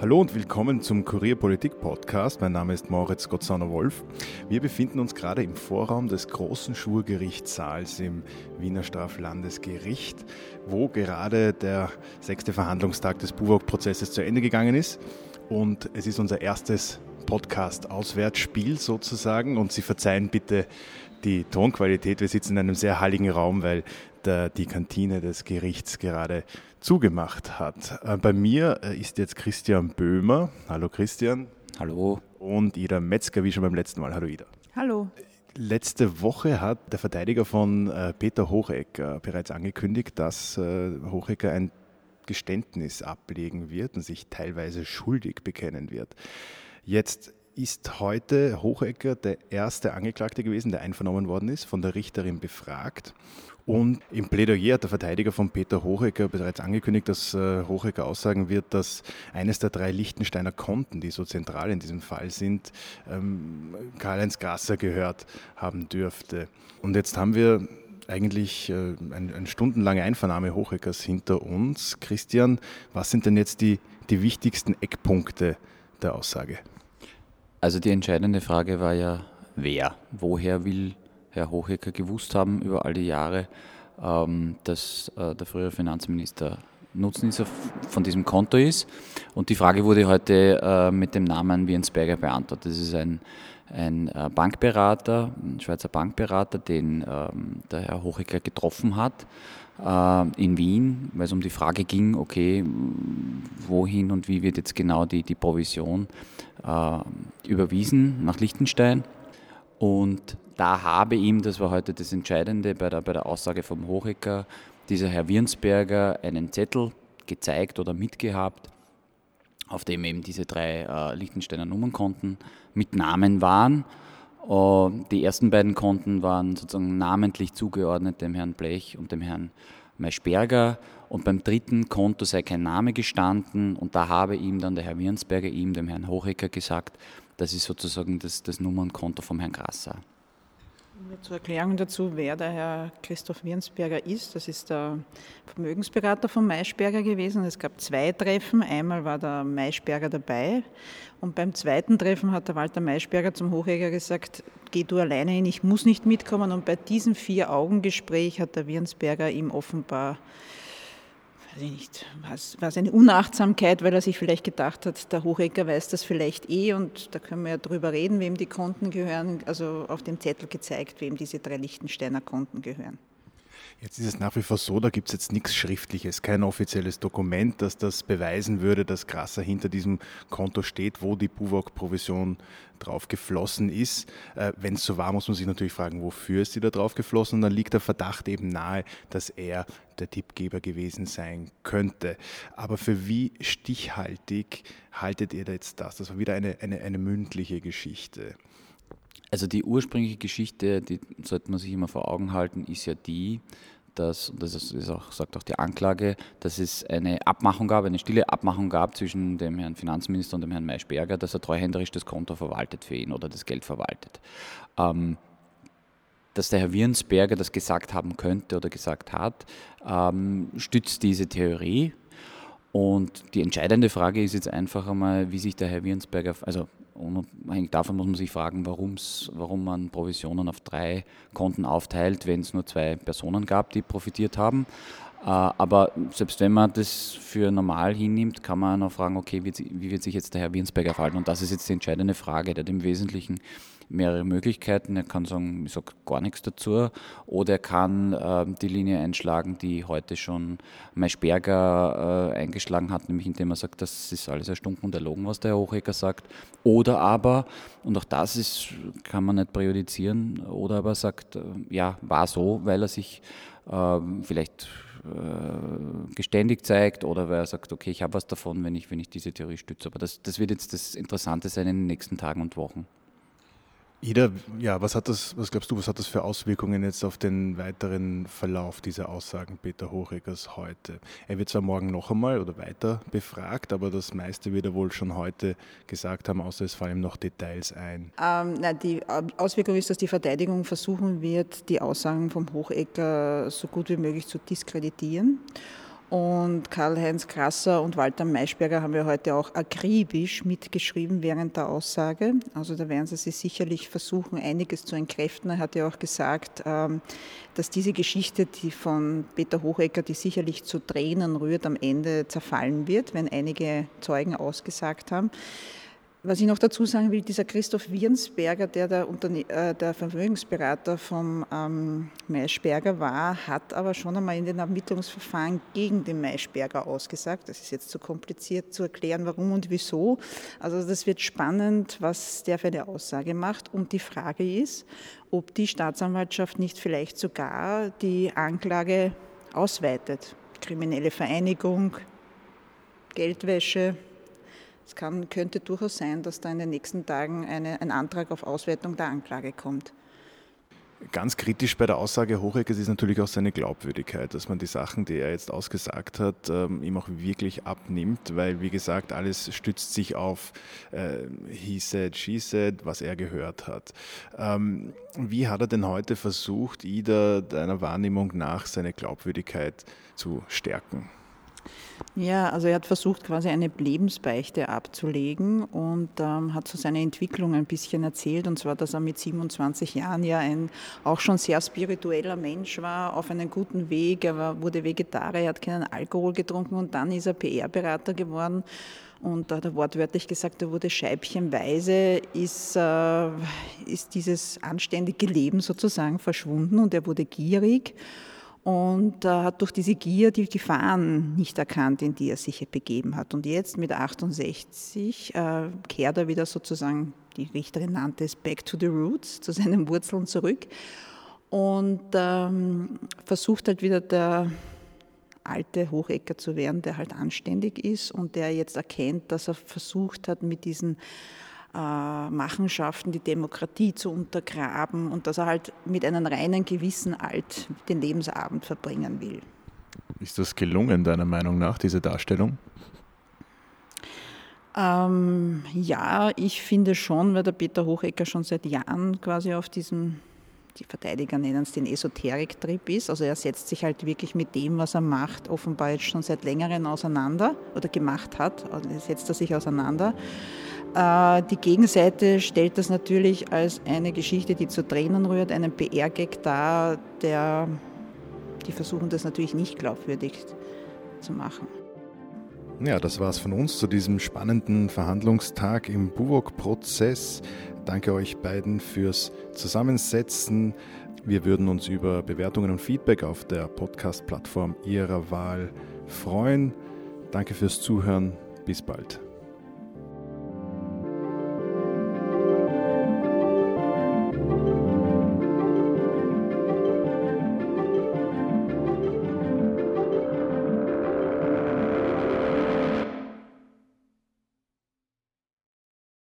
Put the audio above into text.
Hallo und willkommen zum Kurierpolitik Podcast. Mein Name ist Moritz Gottsauner-Wolf. Wir befinden uns gerade im Vorraum des großen Schwurgerichtssaals im Wiener Straflandesgericht, wo gerade der sechste Verhandlungstag des Buwok-Prozesses zu Ende gegangen ist. Und es ist unser erstes Podcast-Auswärtsspiel sozusagen. Und Sie verzeihen bitte die Tonqualität. Wir sitzen in einem sehr halligen Raum, weil der, die Kantine des Gerichts gerade zugemacht hat. Äh, bei mir äh, ist jetzt Christian Böhmer. Hallo Christian. Hallo. Und Ida Metzger, wie schon beim letzten Mal. Hallo Ida. Hallo. Letzte Woche hat der Verteidiger von äh, Peter Hochecker bereits angekündigt, dass Hochecker ein Geständnis ablegen wird und sich teilweise schuldig bekennen wird. Jetzt ist heute Hochecker der erste Angeklagte gewesen, der einvernommen worden ist, von der Richterin befragt. Und im Plädoyer hat der Verteidiger von Peter Hochecker bereits angekündigt, dass äh, Hochecker aussagen wird, dass eines der drei Lichtensteiner Konten, die so zentral in diesem Fall sind, ähm, Karl-Heinz Grasser gehört haben dürfte. Und jetzt haben wir eigentlich äh, eine, stundenlange Einvernahme Hocheckers hinter uns. Christian, was sind denn jetzt die, die wichtigsten Eckpunkte der Aussage? Also die entscheidende Frage war ja, wer? Woher will Herr Hochecker gewusst haben über all die Jahre, ähm, dass äh, der frühere Finanzminister Nutznießer von diesem Konto ist? Und die Frage wurde heute äh, mit dem Namen Wiensberger beantwortet. Das ist ein, ein äh, Bankberater, ein Schweizer Bankberater, den ähm, der Herr Hochecker getroffen hat in Wien, weil es um die Frage ging, okay, wohin und wie wird jetzt genau die, die Provision äh, überwiesen nach Liechtenstein. Und da habe ihm, das war heute das Entscheidende bei der, bei der Aussage vom Hochecker, dieser Herr Wirnsberger einen Zettel gezeigt oder mitgehabt, auf dem eben diese drei äh, Liechtensteiner Nummernkonten mit Namen waren. Uh, die ersten beiden Konten waren sozusagen namentlich zugeordnet dem Herrn Blech und dem Herrn Maischberger und beim dritten Konto sei kein Name gestanden und da habe ihm dann der Herr Wirnsberger, ihm, dem Herrn Hochecker, gesagt, das ist sozusagen das, das Nummernkonto vom Herrn Grasser. Zur Erklärung dazu, wer der Herr Christoph Wirnsberger ist. Das ist der Vermögensberater von Maischberger gewesen. Es gab zwei Treffen. Einmal war der Maischberger dabei und beim zweiten Treffen hat der Walter Maischberger zum Hochjäger gesagt, geh du alleine hin, ich muss nicht mitkommen. Und bei diesem Vier-Augen-Gespräch hat der Wirnsberger ihm offenbar weiß ich nicht, war es eine Unachtsamkeit, weil er sich vielleicht gedacht hat, der Hochecker weiß das vielleicht eh und da können wir ja drüber reden, wem die Konten gehören, also auf dem Zettel gezeigt, wem diese drei Lichtensteiner Konten gehören. Jetzt ist es nach wie vor so, da gibt es jetzt nichts Schriftliches, kein offizielles Dokument, das das beweisen würde, dass Grasser hinter diesem Konto steht, wo die Buwok-Provision drauf geflossen ist. Äh, Wenn es so war, muss man sich natürlich fragen, wofür ist sie da drauf geflossen? Und dann liegt der Verdacht eben nahe, dass er der Tippgeber gewesen sein könnte. Aber für wie stichhaltig haltet ihr da jetzt das? Das war wieder eine, eine, eine mündliche Geschichte. Also die ursprüngliche Geschichte, die sollte man sich immer vor Augen halten, ist ja die, dass, und das ist auch, sagt auch die Anklage, dass es eine Abmachung gab, eine stille Abmachung gab zwischen dem Herrn Finanzminister und dem Herrn Maischberger, dass er treuhänderisch das Konto verwaltet für ihn oder das Geld verwaltet. Ähm, dass der Herr Wirnsberger das gesagt haben könnte oder gesagt hat, ähm, stützt diese Theorie. Und die entscheidende Frage ist jetzt einfach einmal, wie sich der Herr Wirnsberger, also Unabhängig davon muss man sich fragen, warum man Provisionen auf drei Konten aufteilt, wenn es nur zwei Personen gab, die profitiert haben. Äh, aber selbst wenn man das für normal hinnimmt, kann man auch fragen, okay, wie wird sich jetzt der Herr Wiensberger verhalten? Und das ist jetzt die entscheidende Frage. Der hat im Wesentlichen mehrere Möglichkeiten. Er kann sagen, ich sage gar nichts dazu. Oder er kann äh, die Linie einschlagen, die heute schon Maischberger äh, eingeschlagen hat, nämlich indem er sagt, das ist alles erstunken und erlogen, was der Herr Hochecker sagt. Oder aber, und auch das ist, kann man nicht präjudizieren, oder aber sagt, äh, ja, war so, weil er sich äh, vielleicht äh, geständig zeigt oder weil er sagt, okay, ich habe was davon, wenn ich, wenn ich diese Theorie stütze. Aber das, das wird jetzt das Interessante sein in den nächsten Tagen und Wochen. Ida, ja, was hat das, was glaubst du, was hat das für Auswirkungen jetzt auf den weiteren Verlauf dieser Aussagen Peter Hochregers heute? Er wird zwar morgen noch einmal oder weiter befragt, aber das meiste wird er wohl schon heute gesagt haben, außer es fallen noch Details ein. Ähm, na, die Auswirkung ist, dass die Verteidigung versuchen wird, die Aussagen vom Hochecker so gut wie möglich zu diskreditieren. Und Karl-Heinz Krasser und Walter Maischberger haben ja heute auch akribisch mitgeschrieben während der Aussage. Also da werden sie sich sicherlich versuchen, einiges zu entkräften. Er hat ja auch gesagt, ähm, dass diese Geschichte, die von Peter Hochecker, die sicherlich zu Tränen rührt, am Ende zerfallen wird, wenn einige Zeugen ausgesagt haben. Was ich noch dazu sagen will, dieser Christoph Wirnsberger, der der, Unterne äh, der Vermögensberater vom ähm, Maischberger war, hat aber schon einmal in den Ermittlungsverfahren gegen den Maischberger ausgesagt. Das ist jetzt zu kompliziert zu erklären, warum und wieso. Also das wird spannend, was der für eine Aussage macht. Und die Frage ist, ob die Staatsanwaltschaft nicht vielleicht sogar die Anklage ausweitet. Kriminelle Vereinigung, Geldwäsche, es kann, könnte durchaus sein, dass da in den nächsten Tagen eine, ein Antrag auf Auswertung der Anklage kommt. Ganz kritisch bei der Aussage Hocheckers ist natürlich auch seine Glaubwürdigkeit, dass man die Sachen, die er jetzt ausgesagt hat, ähm, ihm auch wirklich abnimmt, weil, wie gesagt, alles stützt sich auf äh, he said, she said, was er gehört hat. Ähm, wie hat er denn heute versucht, Ida deiner Wahrnehmung nach seine Glaubwürdigkeit zu stärken? Ja, also er hat versucht, quasi eine Lebensbeichte abzulegen und ähm, hat so seine Entwicklung ein bisschen erzählt. Und zwar, dass er mit 27 Jahren ja ein auch schon sehr spiritueller Mensch war, auf einem guten Weg. Er war, wurde Vegetarier, er hat keinen Alkohol getrunken und dann ist er PR-Berater geworden. Und da hat er wortwörtlich gesagt, er wurde scheibchenweise, ist, äh, ist dieses anständige Leben sozusagen verschwunden und er wurde gierig und hat durch diese Gier die Gefahren nicht erkannt, in die er sich begeben hat. Und jetzt mit 68 äh, kehrt er wieder sozusagen, die Richterin nannte es Back to the Roots, zu seinen Wurzeln zurück und ähm, versucht halt wieder der alte Hochecker zu werden, der halt anständig ist und der jetzt erkennt, dass er versucht hat, mit diesen Machenschaften, die Demokratie zu untergraben und dass er halt mit einem reinen Gewissen alt den Lebensabend verbringen will. Ist das gelungen, deiner Meinung nach, diese Darstellung? Ähm, ja, ich finde schon, weil der Peter Hochecker schon seit Jahren quasi auf diesem, die Verteidiger nennen es den Esoterik-Trip ist. Also er setzt sich halt wirklich mit dem, was er macht, offenbar jetzt schon seit längerem auseinander oder gemacht hat, also setzt er sich auseinander. Äh, die Gegenseite stellt das natürlich als eine Geschichte, die zu Tränen rührt, einen PR-Gag dar, der, die versuchen das natürlich nicht glaubwürdig zu machen. Ja, das war es von uns zu diesem spannenden Verhandlungstag im Buwok-Prozess. Danke euch beiden fürs Zusammensetzen. Wir würden uns über Bewertungen und Feedback auf der Podcast-Plattform Ihrer Wahl freuen. Danke fürs Zuhören. Bis bald.